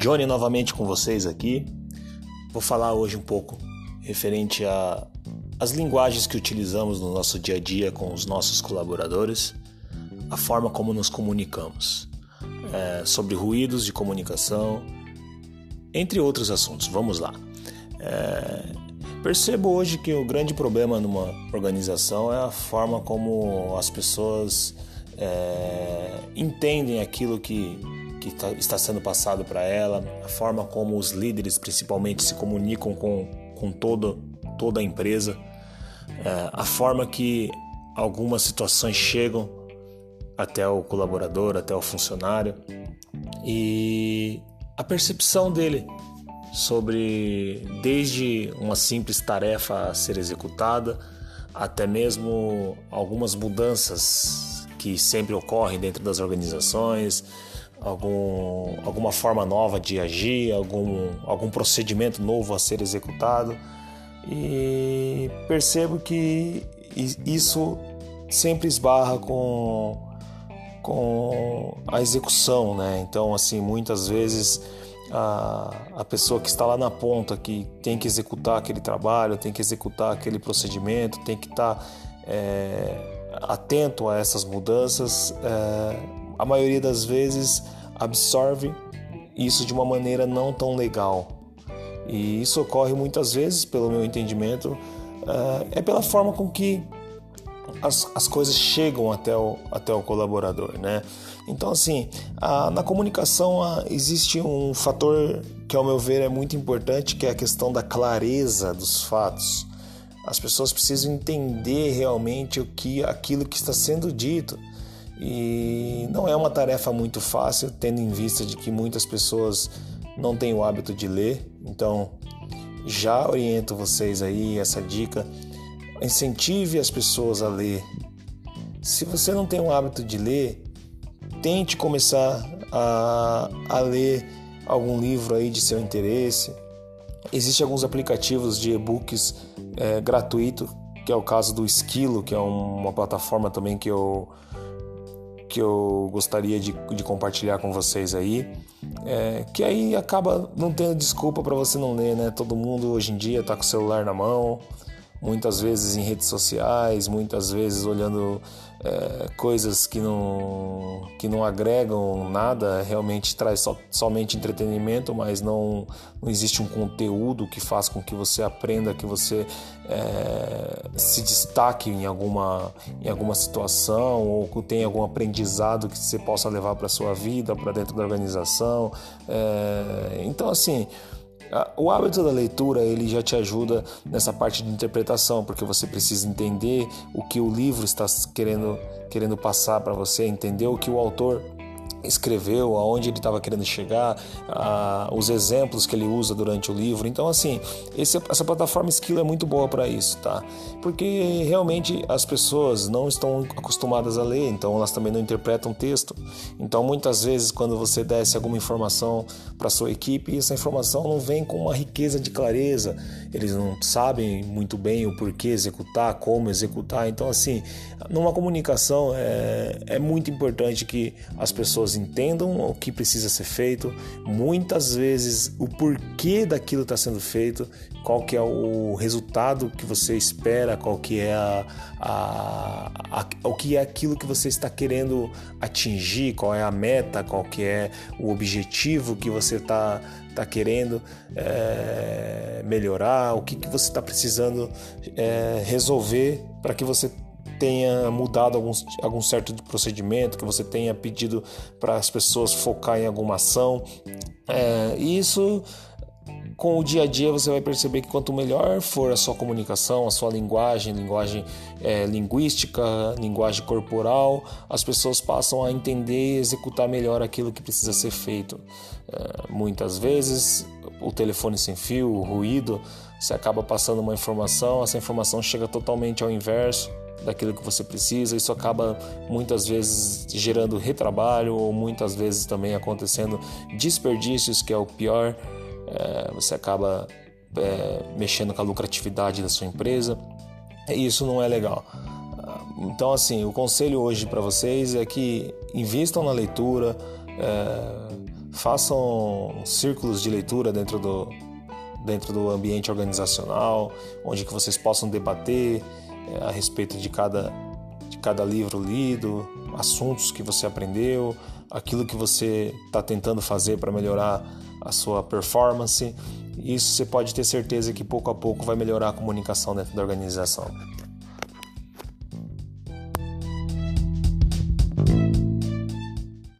Johnny novamente com vocês aqui. Vou falar hoje um pouco referente a as linguagens que utilizamos no nosso dia a dia com os nossos colaboradores, a forma como nos comunicamos, é, sobre ruídos de comunicação, entre outros assuntos. Vamos lá. É, percebo hoje que o grande problema numa organização é a forma como as pessoas é, entendem aquilo que que tá, está sendo passado para ela, a forma como os líderes principalmente se comunicam com, com toda, toda a empresa, é, a forma que algumas situações chegam até o colaborador, até o funcionário e a percepção dele sobre desde uma simples tarefa a ser executada até mesmo algumas mudanças que sempre ocorrem dentro das organizações, algum, alguma forma nova de agir, algum, algum procedimento novo a ser executado. E percebo que isso sempre esbarra com, com a execução, né? Então, assim, muitas vezes a, a pessoa que está lá na ponta, que tem que executar aquele trabalho, tem que executar aquele procedimento, tem que estar é, atento a essas mudanças, é, a maioria das vezes absorve isso de uma maneira não tão legal. E isso ocorre muitas vezes, pelo meu entendimento, uh, é pela forma com que as, as coisas chegam até o, até o colaborador, né? Então, assim, a, na comunicação a, existe um fator que, ao meu ver, é muito importante, que é a questão da clareza dos fatos. As pessoas precisam entender realmente o que aquilo que está sendo dito. E não é uma tarefa muito fácil, tendo em vista de que muitas pessoas não têm o hábito de ler. Então, já oriento vocês aí essa dica. Incentive as pessoas a ler. Se você não tem o hábito de ler, tente começar a, a ler algum livro aí de seu interesse. Existem alguns aplicativos de e-books é, gratuito, que é o caso do Esquilo, que é uma plataforma também que eu que eu gostaria de, de compartilhar com vocês aí. É, que aí acaba não tendo desculpa para você não ler, né? Todo mundo hoje em dia está com o celular na mão, muitas vezes em redes sociais, muitas vezes olhando é, coisas que não, que não agregam nada, realmente traz so, somente entretenimento, mas não, não existe um conteúdo que faz com que você aprenda, que você é, se destaque em alguma, em alguma situação ou que tenha algum aprendizado que você possa levar para sua vida, para dentro da organização. É, então, assim. O hábito da leitura ele já te ajuda nessa parte de interpretação, porque você precisa entender o que o livro está querendo, querendo passar para você, entender o que o autor escreveu, aonde ele estava querendo chegar, os exemplos que ele usa durante o livro. Então, assim, esse, essa plataforma Skill é muito boa para isso, tá? Porque realmente as pessoas não estão acostumadas a ler, então elas também não interpretam texto. Então, muitas vezes, quando você desce alguma informação para sua equipe, essa informação não vem com uma riqueza de clareza, eles não sabem muito bem o porquê executar, como executar. Então, assim, numa comunicação é, é muito importante que as pessoas entendam o que precisa ser feito, muitas vezes o porquê daquilo está sendo feito, qual que é o resultado que você espera, qual que é a, a, a, o que é aquilo que você está querendo atingir, qual é a meta, qual que é o objetivo que você está tá querendo é, melhorar, o que, que você está precisando é, resolver para que você tenha mudado algum, algum certo procedimento, que você tenha pedido para as pessoas focar em alguma ação. É, isso com o dia a dia você vai perceber que quanto melhor for a sua comunicação, a sua linguagem, linguagem é, linguística, linguagem corporal, as pessoas passam a entender e executar melhor aquilo que precisa ser feito. É, muitas vezes o telefone sem fio, o ruído, você acaba passando uma informação, essa informação chega totalmente ao inverso daquilo que você precisa. Isso acaba muitas vezes gerando retrabalho ou muitas vezes também acontecendo desperdícios, que é o pior. É, você acaba é, mexendo com a lucratividade da sua empresa. E isso não é legal. Então, assim, o conselho hoje para vocês é que invistam na leitura, é, façam círculos de leitura dentro do, dentro do ambiente organizacional, onde que vocês possam debater é, a respeito de cada, de cada livro lido, assuntos que você aprendeu, aquilo que você está tentando fazer para melhorar a sua performance. Isso você pode ter certeza que pouco a pouco vai melhorar a comunicação dentro da organização.